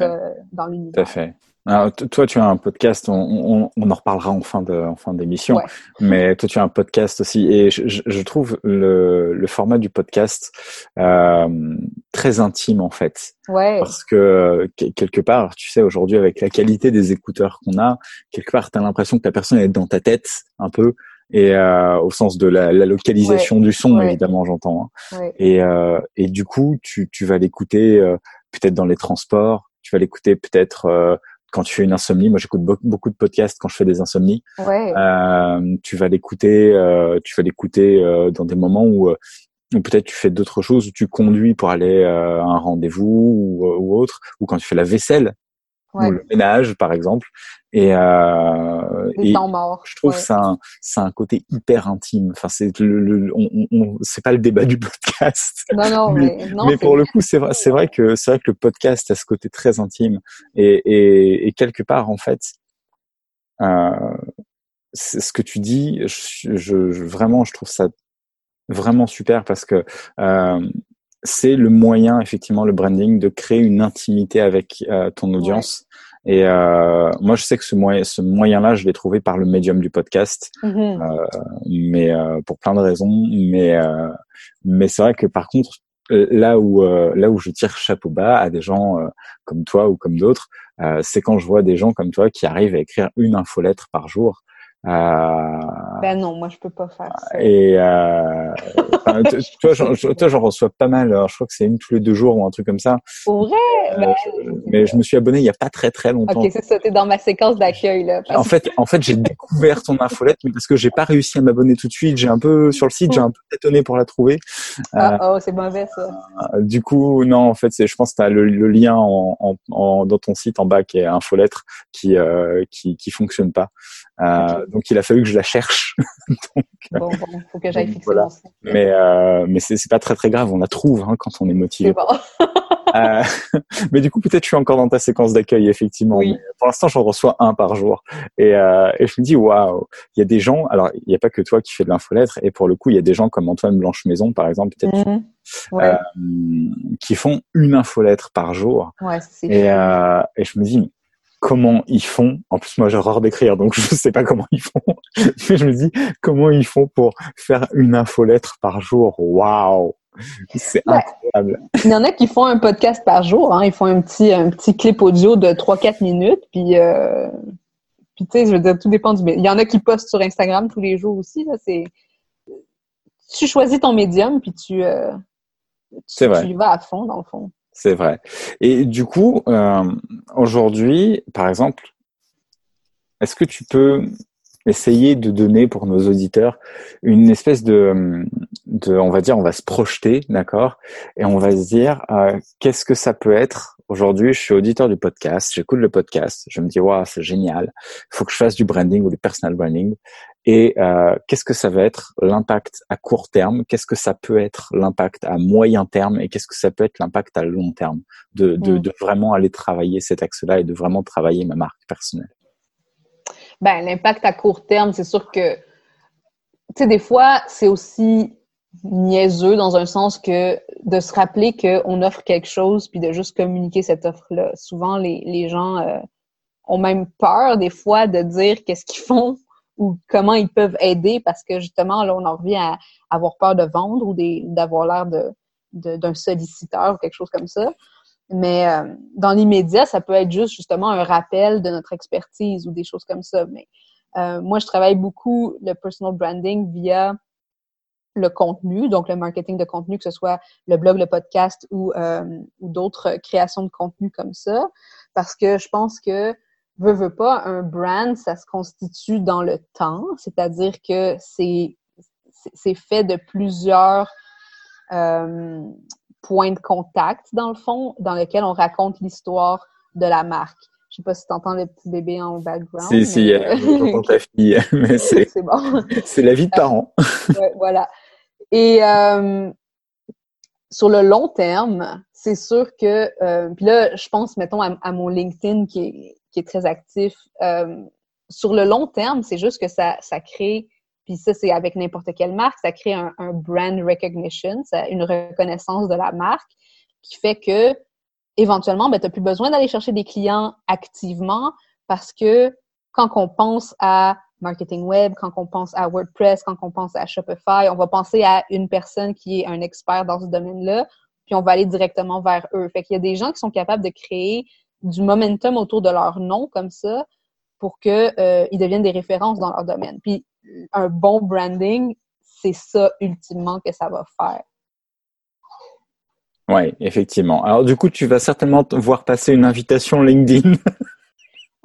dans l'univers. Tout à fait. Alors, toi, tu as un podcast, on, on, on, en reparlera en fin de, en fin d'émission, mais toi, tu as un podcast aussi, et je, je trouve le, le, format du podcast euh, très intime en fait, ouais. parce que quelque part, tu sais, aujourd'hui avec la qualité des écouteurs qu'on a, quelque part, tu as l'impression que la personne est dans ta tête un peu, et euh, au sens de la, la localisation du son évidemment j'entends hein. et, euh, et du coup tu, tu vas l'écouter euh, peut-être dans les transports tu vas l'écouter peut-être euh, quand tu fais une insomnie. Moi j'écoute beaucoup de podcasts quand je fais des insomnies. Euh, tu vas l'écouter tu vas l'écouter dans des moments où peut-être tu fais d'autres choses où tu conduis pour aller à un rendez-vous ou, ou autre ou quand tu fais la vaisselle ou le ménage par exemple. Et, euh, et temps morts, je trouve ouais. c'est un un côté hyper intime. Enfin c'est le, le on, on c'est pas le débat du podcast. Non non mais, mais, non, mais pour le coup c'est vrai c'est vrai que c'est vrai que le podcast a ce côté très intime. Et et, et quelque part en fait euh, ce que tu dis je, je, vraiment je trouve ça vraiment super parce que euh, c'est le moyen, effectivement, le branding, de créer une intimité avec euh, ton audience. Ouais. Et euh, moi, je sais que ce moyen, ce moyen-là, je l'ai trouvé par le médium du podcast, -hmm. euh, mais euh, pour plein de raisons. Mais euh, mais c'est vrai que par contre, là où là où je tire chapeau bas à des gens comme toi ou comme d'autres, c'est quand je vois des gens comme toi qui arrivent à écrire une infolettre par jour. Euh... Ben non, moi je peux pas faire ça. Et euh... toi, j'en reçois pas mal. Alors, je crois que c'est une tous les deux jours ou un truc comme ça. Pour vrai? Euh, ben, je, Mais je me suis abonné il y a pas très très longtemps. Ok, c'est ça. T'es dans ma séquence d'accueil là. En fait, en fait, j'ai découvert ton infolette, mais parce que j'ai pas réussi à m'abonner tout de suite. J'ai un peu sur le site, j'ai un peu étonné pour la trouver. Ah, euh, oh, c'est mauvais ça. du coup, non, en fait, c'est, je pense que t'as le, le lien en, en, en, dans ton site en bas qui est infolettre qui euh, qui qui fonctionne pas. Okay. Donc il a fallu que je la cherche donc, bon, bon, faut que j'aille fixer voilà. Mais euh, mais c'est pas très très grave, on la trouve hein, quand on est motivé. Bon. euh, mais du coup, peut-être je suis encore dans ta séquence d'accueil, effectivement. Oui. pour l'instant, j'en reçois un par jour. Et, euh, et je me dis, waouh, il y a des gens, alors il n'y a pas que toi qui fais de l'infolettre, et pour le coup, il y a des gens comme Antoine Blanche-Maison, par exemple, peut-être. Ouais, euh, qui font une infolettre par jour. ouais, c'est Et, et je me dis, comment ils font En plus, moi, j'ai horreur d'écrire, donc je sais pas comment ils font. Mais je me dis, comment ils font pour faire une infolettre par jour? Waouh C'est Ouais. incroyable. Il y en a qui font un podcast par jour. Hein. Ils font un petit, un petit clip audio de 3-4 minutes. Puis, euh, puis tu sais, je veux dire, tout dépend du... Il y en a qui postent sur Instagram tous les jours aussi. Là. C'est... Tu choisis ton médium, puis tu, euh, tu y vas à fond, dans le fond. C'est vrai. Et du coup, euh, aujourd'hui, par exemple, est-ce que tu peux essayer de donner pour nos auditeurs une espèce de, de on va dire, on va se projeter, d'accord, et on va se dire, euh, qu'est-ce que ça peut être? Aujourd'hui Je suis auditeur du podcast, j'écoute le podcast, je me dis, waouh, c'est génial, il faut que je fasse du branding ou du personal branding. Et euh, qu'est-ce que ça va être l'impact à court terme? Qu'est-ce que ça peut être l'impact à moyen terme? Et qu'est-ce que ça peut être l'impact à long terme? De, de, Mm. de vraiment aller travailler cet axe-là et de vraiment travailler ma marque personnelle. Ben, l'impact à court terme, c'est sûr que, tu sais, des fois, c'est aussi niaiseux dans un sens que de se rappeler qu'on offre quelque chose puis de juste communiquer cette offre-là. Souvent, les, les gens euh, ont même peur, des fois, de dire qu'est-ce qu'ils font ou comment ils peuvent aider parce que, justement, là, on en revient à avoir peur de vendre ou d'avoir l'air de, de- d'un solliciteur ou quelque chose comme ça. Mais euh, dans l'immédiat, ça peut être juste justement un rappel de notre expertise ou des choses comme ça. Mais euh, moi, je travaille beaucoup le personal branding via le contenu, donc le marketing de contenu, que ce soit le blog, le podcast ou, euh, ou d'autres créations de contenu comme ça, parce que je pense que veut, veut pas, un brand, ça se constitue dans le temps, c'est-à-dire que c'est fait de plusieurs euh, points de contact, dans le fond, dans lesquels on raconte l'histoire de la marque. Je sais pas si tu entends le petit bébé en background. Si, si, euh, j'entends ta fille, mais c'est, c'est bon. c'est la vie de parents. Ouais, voilà. Et euh, sur le long terme, c'est sûr que, euh, puis là, je pense, mettons, à, à mon LinkedIn qui est, qui est très actif. euh, sur le long terme, c'est juste que ça, ça crée, puis ça, c'est avec n'importe quelle marque, ça crée un, brand recognition, une reconnaissance de la marque qui fait que, éventuellement, ben, tu n'as plus besoin d'aller chercher des clients activement parce que quand on pense à marketing web, quand on pense à WordPress, quand on pense à Shopify, on va penser à une personne qui est un expert dans ce domaine-là, puis on va aller directement vers eux. Fait qu'il y a des gens qui sont capables de créer du momentum autour de leur nom comme ça pour que euh, deviennent des références dans leur domaine. Puis un bon branding, c'est ça ultimement que ça va faire. Ouais, effectivement. Alors du coup, tu vas certainement voir passer une invitation LinkedIn.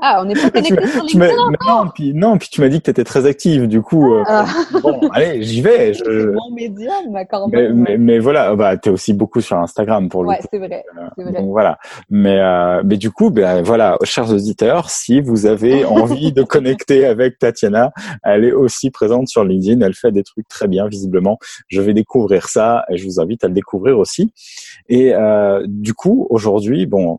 Ah, on n'est pas tu connecté sur tu LinkedIn non, puis non, puis tu m'as dit que tu étais très active. Du coup, euh, Ah. bon, allez, j'y vais. Je... mon médium, mais quand Mais, mais, mais voilà, bah, t'es aussi beaucoup sur Instagram pour le ouais, coup. c'est vrai. c'est vrai. Donc voilà. Mais euh, mais du coup, ben voilà, chers auditeurs, si vous avez envie de connecter avec Tatiana, elle est aussi présente sur LinkedIn. Elle fait des trucs très bien, visiblement. Je vais découvrir ça et je vous invite à le découvrir aussi. Et euh, du coup, aujourd'hui, bon,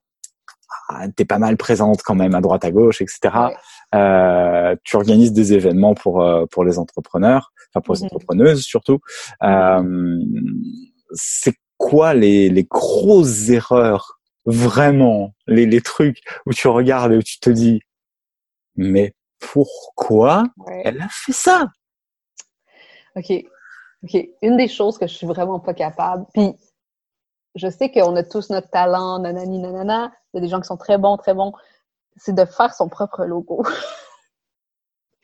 ah, t'es pas mal présente quand même à droite à gauche, etc. Ouais. Euh, tu organises des événements pour euh, pour les entrepreneurs, enfin pour les Mhm. entrepreneuses surtout. Euh, c'est quoi les les grosses erreurs vraiment les les trucs où tu regardes et où tu te dis mais pourquoi Ouais. elle a fait ça? OK. OK. Une des choses que je suis vraiment pas capable, puis je sais qu'on a tous notre talent, nanani, nanana, il y a des gens qui sont très bons, très bons, c'est de faire son propre logo.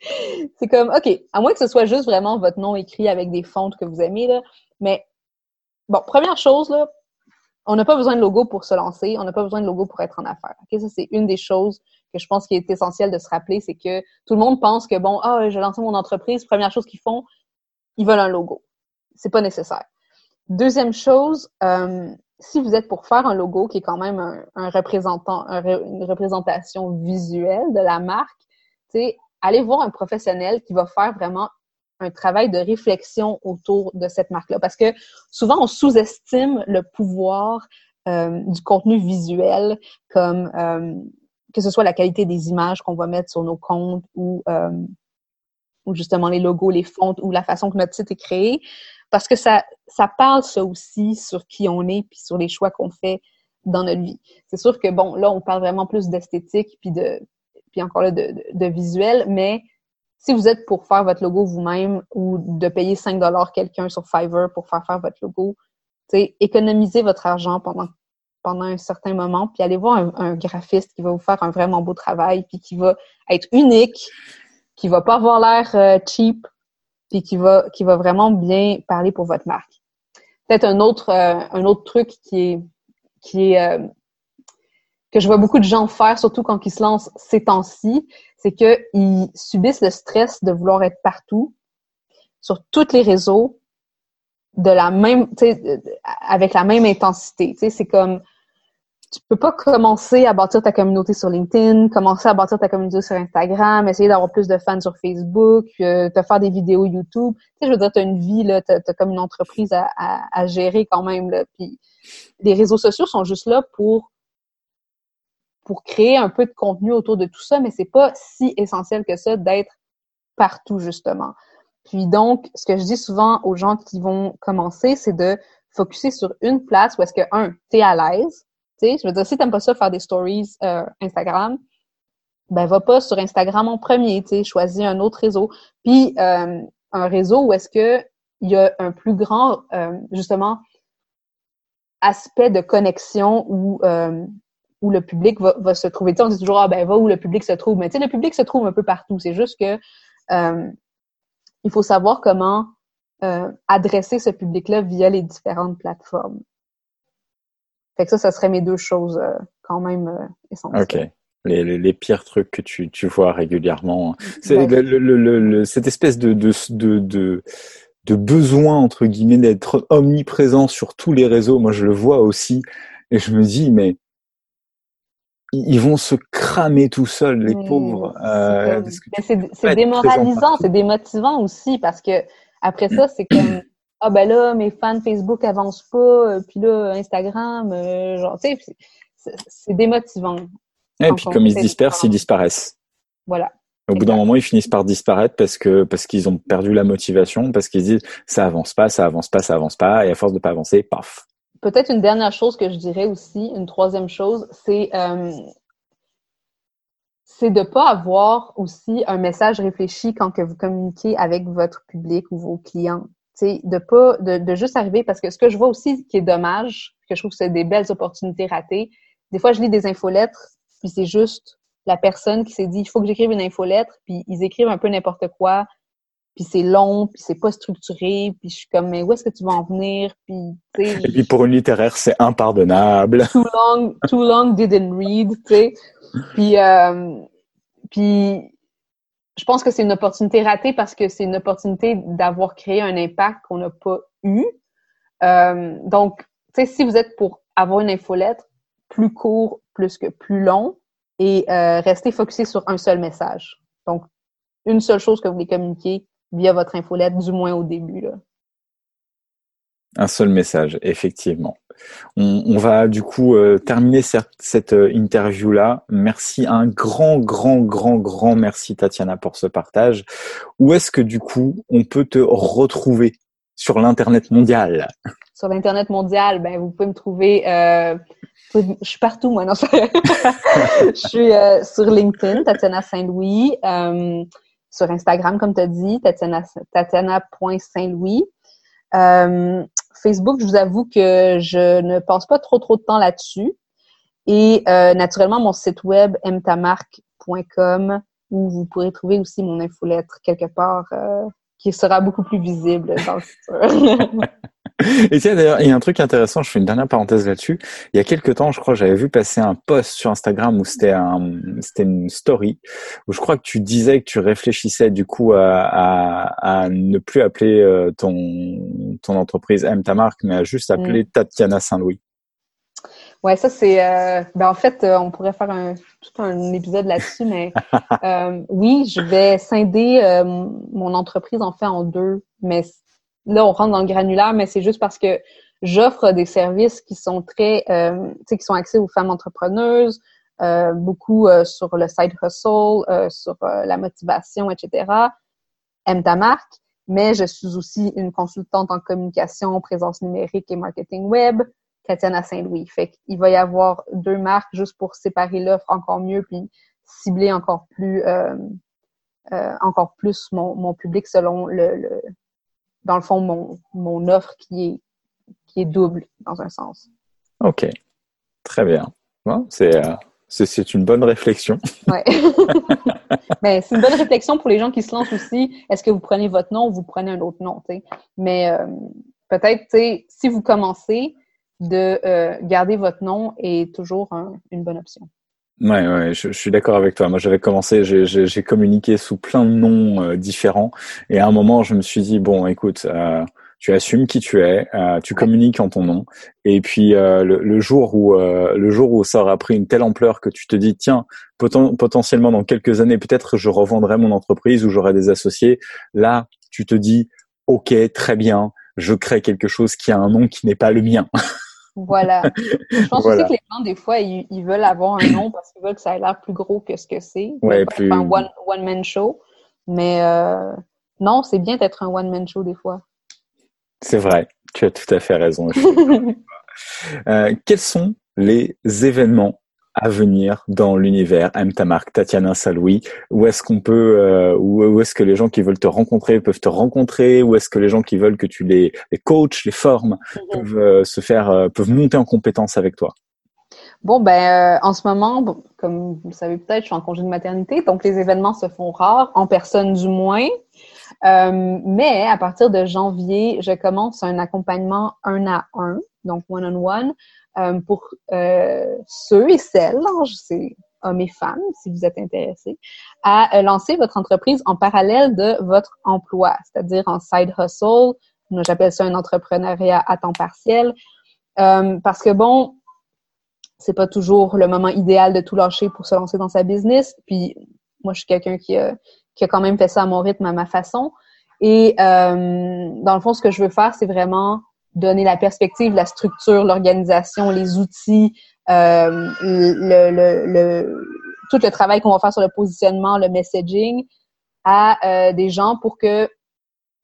c'est comme, OK, à moins que ce soit juste vraiment votre nom écrit avec des fontes que vous aimez, là, mais bon, première chose, là, on n'a pas besoin de logo pour se lancer, on n'a pas besoin de logo pour être en affaires. OK, ça, c'est une des choses que je pense qu'il est essentiel de se rappeler, c'est que tout le monde pense que, bon, ah, je vais lancer mon entreprise, première chose qu'ils font, ils veulent un logo. C'est pas nécessaire. Deuxième chose, euh, si vous êtes pour faire un logo qui est quand même un, un représentant, un re- une représentation visuelle de la marque, allez voir un professionnel qui va faire vraiment un travail de réflexion autour de cette marque-là. Parce que souvent, on sous-estime le pouvoir euh, du contenu visuel, comme euh, que ce soit la qualité des images qu'on va mettre sur nos comptes ou, euh, ou justement les logos, les fontes ou la façon que notre site est créé. Parce que ça, ça parle ça aussi sur qui on est puis sur les choix qu'on fait dans notre vie. C'est sûr que bon, là, on parle vraiment plus d'esthétique puis de puis encore là de, de, visuel, mais si vous êtes pour faire votre logo vous-même ou de payer 5 dollars quelqu'un sur Fiverr pour faire faire votre logo, économisez votre argent pendant pendant un certain moment, puis allez voir un, graphiste qui va vous faire un vraiment beau travail, puis qui va être unique, qui va pas avoir l'air euh, cheap, puis qui va qui va vraiment bien parler pour votre marque. Peut-être un autre euh, un autre truc qui est qui est euh, que je vois beaucoup de gens faire, surtout quand ils se lancent ces temps-ci, c'est qu'ils subissent le stress de vouloir être partout, sur tous les réseaux, de la même, avec la même intensité. C'est comme, tu peux pas commencer à bâtir ta communauté sur LinkedIn, commencer à bâtir ta communauté sur Instagram, essayer d'avoir plus de fans sur Facebook, euh, te faire des vidéos YouTube. Tu sais, je veux dire, tu as une vie, tu as, comme une entreprise à, à, gérer quand même. Là. Puis les réseaux sociaux sont juste là pour pour créer un peu de contenu autour de tout ça, mais c'est pas si essentiel que ça d'être partout, justement. Puis donc, ce que je dis souvent aux gens qui vont commencer, c'est de focuser sur une place où est-ce que, un, t'es à l'aise. Tu sais, je veux dire, si t'aimes pas ça faire des stories euh, Instagram, ben va pas sur Instagram en premier, tu sais, choisis un autre réseau. Puis euh, un réseau où est-ce que il y a un plus grand, euh, justement, aspect de connexion où le public va, va se trouver. Tu sais, on dit toujours, ah ben, va où le public se trouve. Mais tu sais, le public se trouve un peu partout. C'est juste que il faut savoir comment adresser ce public-là via les différentes plateformes. Fait que ça, ça serait mes deux choses euh, quand même euh, essentielles. OK. Les, les, les, pires trucs que tu, tu vois régulièrement. C'est le, le, le, cette espèce de, de, de, de de besoin entre guillemets d'être omniprésent sur tous les réseaux. Moi, je le vois aussi et je me dis mais ils vont se cramer tout seuls, les pauvres. Euh, c'est démoralisant, c'est démotivant aussi parce que après ça, c'est comme ah ben là mes fans Facebook avancent pas, euh, puis là Instagram, euh, genre tu sais, c'est démotivant. Et puis comme ils se dispersent, ils disparaissent. Voilà. Au bout d'un moment, ils finissent par disparaître parce que parce qu'ils ont perdu la motivation, parce qu'ils disent ça avance pas, ça avance pas, ça avance pas, et à force de pas avancer, paf, Peut-être une dernière chose que je dirais aussi, une troisième chose, c'est euh, c'est de pas avoir aussi un message réfléchi quand que vous communiquez avec votre public ou vos clients. De pas de, de, juste arriver parce que ce que je vois aussi qui est dommage, que je trouve que c'est des belles opportunités ratées. Des fois, je lis des infolettres, puis c'est juste la personne qui s'est dit il faut que j'écrive une infolettre, puis ils écrivent un peu n'importe quoi, puis c'est long, puis c'est pas structuré, puis je suis comme mais où est-ce que tu vas en venir, puis Et puis pour une littéraire, c'est impardonnable. Too long, too long didn't read, tu sais. Puis euh, puis je pense que c'est une opportunité ratée parce que c'est une opportunité d'avoir créé un impact qu'on n'a pas eu. Euh, donc, tu sais, si vous êtes pour avoir une infolettre plus court plus que plus long et euh, rester focusé sur un seul message. Donc, une seule chose que vous voulez communiquer, via votre infolette, du moins au début. Là. Un seul message, effectivement. On, va du coup euh, terminer cette, euh, interview-là. Merci, un grand, grand, grand, grand merci Tatiana pour ce partage. Où est-ce que du coup on peut te retrouver sur l'internet mondial? Sur l'internet mondial, ben vous pouvez me trouver. Euh, je suis partout moi, non Je suis sur LinkedIn, Tatiana Saint-Louis sur Instagram, comme tu as dit, tatiana.saint-louis. Facebook, je vous avoue que je ne passe pas trop trop de temps là-dessus. Et euh, naturellement, mon site web mtamarque.com où vous pourrez trouver aussi mon infolettre quelque part euh, qui sera beaucoup plus visible dans le futur. Et tiens, d'ailleurs, il y a un truc intéressant, je fais une dernière parenthèse là-dessus. Il y a quelques temps, je crois, j'avais vu passer un post sur Instagram où c'était un, c'était une story, où je crois que tu disais que tu réfléchissais du coup à, à, à ne plus appeler euh, ton, ton entreprise M ta marque, mais à juste appeler mm. Tatiana Saint-Louis. Ouais, ça c'est. Euh, ben en fait, euh, on pourrait faire un tout un épisode là-dessus, mais euh, oui, je vais scinder euh, mon entreprise en fait en deux. Mais là, on rentre dans le granulaire, mais c'est juste parce que j'offre des services qui sont très, sais, qui sont axés aux femmes entrepreneuses, beaucoup sur le side hustle, sur la motivation, etc. Aime ta marque. Mais je suis aussi une consultante en communication, présence numérique et marketing web. Tatiana Saint-Louis. Fait qu'il va y avoir deux marques juste pour séparer l'offre encore mieux puis cibler encore plus euh, euh, encore plus mon, mon, public selon le, dans le fond mon, mon offre qui est qui est double dans un sens. OK. Très bien. Bon, c'est euh, c'est une bonne réflexion. Ouais. Mais c'est une bonne réflexion pour les gens qui se lancent aussi. Est-ce que vous prenez votre nom ou vous prenez un autre nom? Mais euh, peut-être, si vous commencez, de euh, garder votre nom est toujours une bonne option. Ouais, ouais, je, suis d'accord avec toi. Moi, j'avais commencé, j'ai communiqué sous plein de noms euh, différents, et à un moment, je me suis dit bon, écoute, euh, tu assumes qui tu es, tu communiques en ton nom, et puis le, jour où le jour où ça aura pris une telle ampleur que tu te dis tiens, potentiellement dans quelques années, peut-être je revendrai mon entreprise ou j'aurai des associés. Là, tu te dis ok, très bien, je crée quelque chose qui a un nom qui n'est pas le mien. Voilà. Je pense aussi que les gens, des fois, ils, veulent avoir un nom parce qu'ils veulent que ça ait l'air plus gros que ce que c'est. Ouais, plus... Un one-man show. Mais euh, non, c'est bien d'être un one-man show des fois. C'est vrai. Tu as tout à fait raison. euh, quels sont les événements à venir dans l'univers Aime ta marque, Tatiana Saloui Où est-ce qu'on peut, euh, où, est-ce que les gens qui veulent te rencontrer peuvent te rencontrer? Où est-ce que les gens qui veulent que tu les, les coaches, les formes, mhm. peuvent euh, se faire, euh, peuvent monter en compétence avec toi? Bon, ben, en ce moment, comme vous le savez peut-être, je suis en congé de maternité, donc les événements se font rares, en personne du moins. mais à partir de janvier, je commence un accompagnement un à un, donc one-on-one, -on -one, euh, pour euh, ceux et celles, c'est hommes et femmes, si vous êtes intéressés, à euh, lancer votre entreprise en parallèle de votre emploi, c'est-à-dire en side hustle. Moi, j'appelle ça un entrepreneuriat à temps partiel. parce que bon, c'est pas toujours le moment idéal de tout lâcher pour se lancer dans sa business. Puis moi, je suis quelqu'un qui a quand même fait ça à mon rythme, à ma façon. Et dans le fond, ce que je veux faire, c'est vraiment donner la perspective, la structure, l'organisation, les outils, euh, le, le, le, tout le travail qu'on va faire sur le positionnement, le messaging à euh, des gens pour que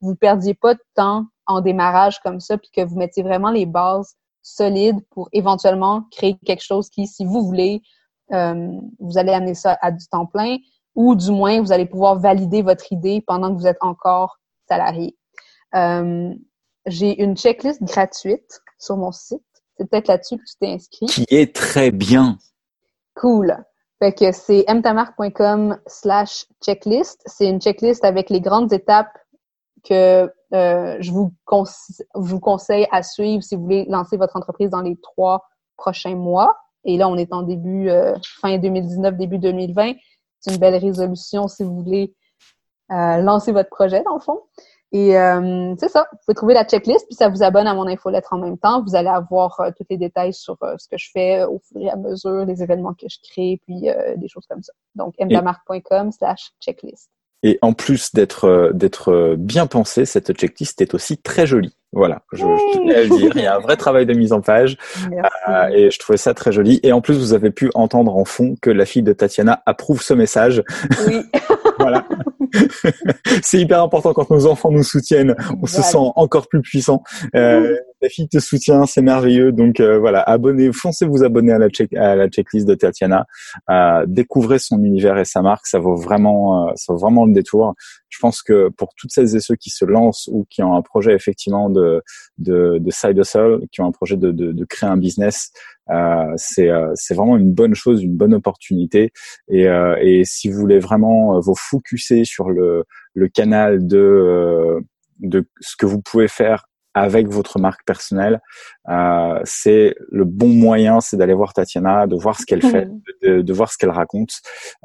vous perdiez pas de temps en démarrage comme ça, puis que vous mettiez vraiment les bases solides pour éventuellement créer quelque chose qui, si vous voulez, euh, vous allez amener ça à du temps plein, ou du moins vous allez pouvoir valider votre idée pendant que vous êtes encore salarié. Euh, j'ai une checklist gratuite sur mon site. C'est peut-être là-dessus que tu t'es inscrit. Qui est très bien. Cool. Fait que c'est mtamark.com slash checklist. C'est une checklist avec les grandes étapes que euh, je, vous vous conseille à suivre si vous voulez lancer votre entreprise dans les trois prochains mois. Et là, on est en début, euh, fin 2019, début 2020. C'est une belle résolution si vous voulez euh, lancer votre projet, dans le fond. Et euh, c'est ça, vous pouvez trouver la checklist, puis ça vous abonne à mon infolettre en même temps. Vous allez avoir euh, tous les détails sur euh, ce que je fais au fur et à mesure, les événements que je crée, puis des choses comme ça. Donc, mdamark.com slash checklist. Et en plus d'être d'être bien pensé, cette checklist est aussi très jolie. Voilà, je, je tenais à le dire. Il y a un vrai travail de mise en page et je trouvais ça très joli. Et en plus, vous avez pu entendre en fond que la fille de Tatiana approuve ce message. Oui. voilà. c'est hyper important quand nos enfants nous soutiennent, on se sent encore plus puissant. Euh, ta fille te soutient, c'est merveilleux. Donc euh, voilà, abonnez, foncez vous abonner à la, check, à la checklist de Tatiana, euh, découvrez son univers et sa marque, ça vaut vraiment, euh, ça vaut vraiment le détour. Je pense que pour toutes celles et ceux qui se lancent ou qui ont un projet effectivement de de, de side hustle, qui ont un projet de, de, de créer un business, euh, c'est euh, vraiment une bonne chose, une bonne opportunité. Et, euh, et si vous voulez vraiment vous focuser sur le le canal de de ce que vous pouvez faire avec votre marque personnelle, euh, c'est le bon moyen, c'est d'aller voir Tatiana, de voir ce qu'elle fait, de, de, voir ce qu'elle raconte,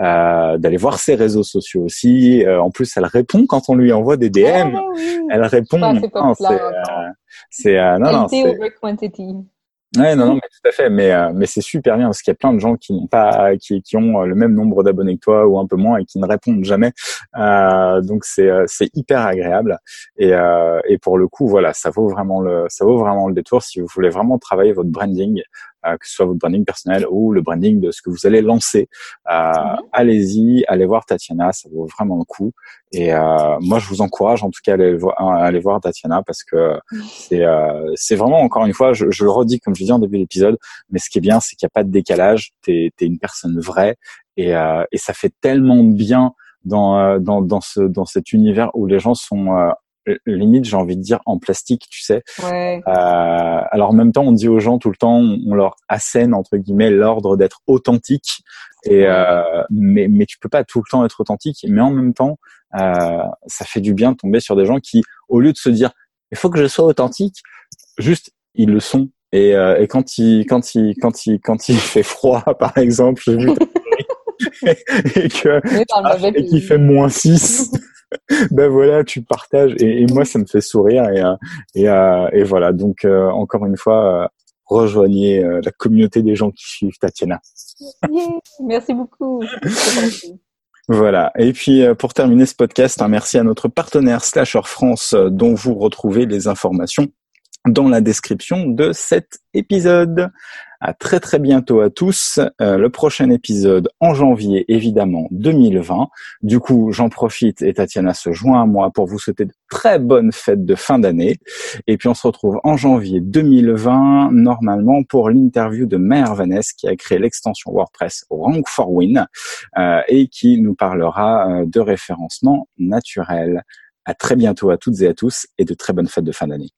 euh, d'aller voir ses réseaux sociaux aussi. Euh, en plus, elle répond quand on lui envoie des DM. Ah elle répond. C'est euh, c'est euh, non non. Ouais, non, non, mais tout à fait. Mais, euh, mais c'est super bien parce qu'il y a plein de gens qui n'ont pas, qui, qui ont le même nombre d'abonnés que toi ou un peu moins et qui ne répondent jamais. Euh, donc c'est, euh, c'est hyper agréable. Et, euh, et pour le coup, voilà, ça vaut vraiment le, ça vaut vraiment le détour si vous voulez vraiment travailler votre branding euh, que ce soit votre branding personnel ou le branding de ce que vous allez lancer. Euh, mhm. Allez-y, allez voir Tatiana, ça vaut vraiment le coup. Et euh, moi, je vous encourage en tout cas à aller, voir, à aller voir Tatiana parce que c'est c'est vraiment encore une fois, je, je, le redis comme je dis en début d'épisode, mais ce qui est bien, c'est qu'il n'y a pas de décalage. T'es es une personne vraie et, et ça fait tellement de bien dans, dans, dans, ce, dans cet univers où les gens sont limite j'ai envie de dire en plastique tu sais. Ouais. euh, alors en même temps on dit aux gens tout le temps on leur assène entre guillemets l'ordre d'être authentique. Et euh, mais mais tu peux pas tout le temps être authentique. Mais en même temps euh, ça fait du bien de tomber sur des gens qui au lieu de se dire il faut que je sois authentique juste ils le sont. Et, euh, et quand il quand il quand il quand il fait froid par exemple j'ai vu et que et qu'il fait moins 6 ben voilà, tu partages et, moi ça me fait sourire et euh, et, euh, et voilà. Donc euh, encore une fois, rejoignez la communauté des gens qui suivent Tatiana. Merci beaucoup. Voilà. Et puis pour terminer ce podcast, un merci à notre partenaire Slasher France, dont vous retrouvez les informations dans la description de cet épisode. À très très bientôt à tous. Euh, le prochain épisode en janvier évidemment 2020. Du coup, j'en profite et Tatiana se joint à moi pour vous souhaiter de très bonnes fêtes de fin d'année. Et puis on se retrouve en janvier 2020 normalement pour l'interview de Mère Vanessa qui a créé l'extension WordPress Rank for Win euh, et qui nous parlera euh, de référencement naturel. À très bientôt à toutes et à tous et de très bonnes fêtes de fin d'année.